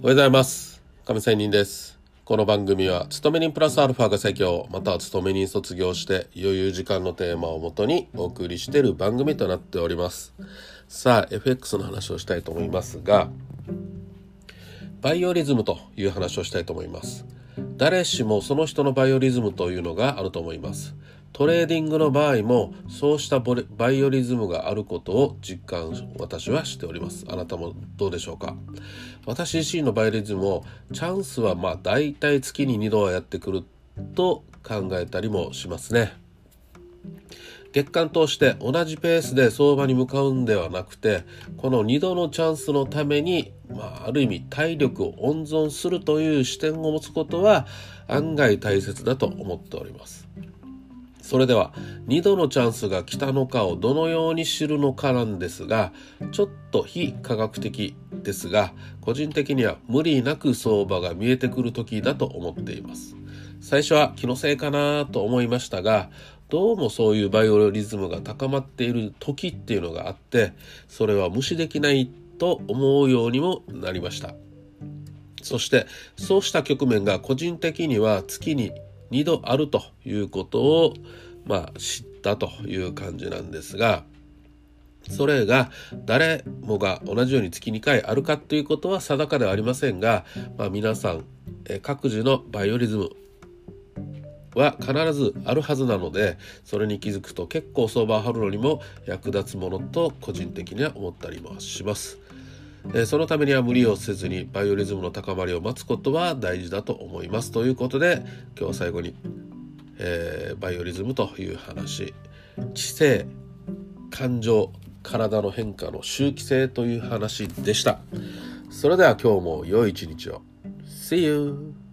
おはようございます。亀仙人です。この番組は勤め人プラスアルファが最強または勤め人卒業して余裕時間のテーマをもとにお送りしている番組となっております。さあ FX の話をしたいと思いますがバイオリズムという話をしたいと思います。誰しもその人のバイオリズムというのがあると思います。トレーディングの場合もそうしたバイオリズムがあることを実感私はしております。あなたもどうでしょうか？私自身のバイオリズムをチャンスはまあ大体月に2度はやってくると考えたりもしますね。月間通して同じペースで相場に向かうんではなくてこの2度のチャンスのために、まあ、ある意味体力を温存するという視点を持つことは案外大切だと思っております。それでは2度のチャンスが来たのかをどのように知るのかなんですがちょっと非科学的ですが個人的には無理なく相場が見えてくる時だと思っています。最初は気のせいかなと思いましたがどうもそういうバイオリズムが高まっている時っていうのがあってそれは無視できないと思うようにもなりました。そしてそうした局面が個人的には月に2度あるということを、まあ、知ったという感じなんですがそれが誰もが同じように月2回あるかということは定かではありませんが、まあ、皆さん各自のバイオリズムは必ずあるはずなのでそれに気づくと結構相場を張るのにも役立つものと個人的には思ったりもします。えそのためには無理をせずにバイオリズムの高まりを待つことは大事だと思います。ということで今日最後に、えー、バイオリズムという話。知性感情体の変化の周期性という話でした。それでは今日も良い一日を。See you!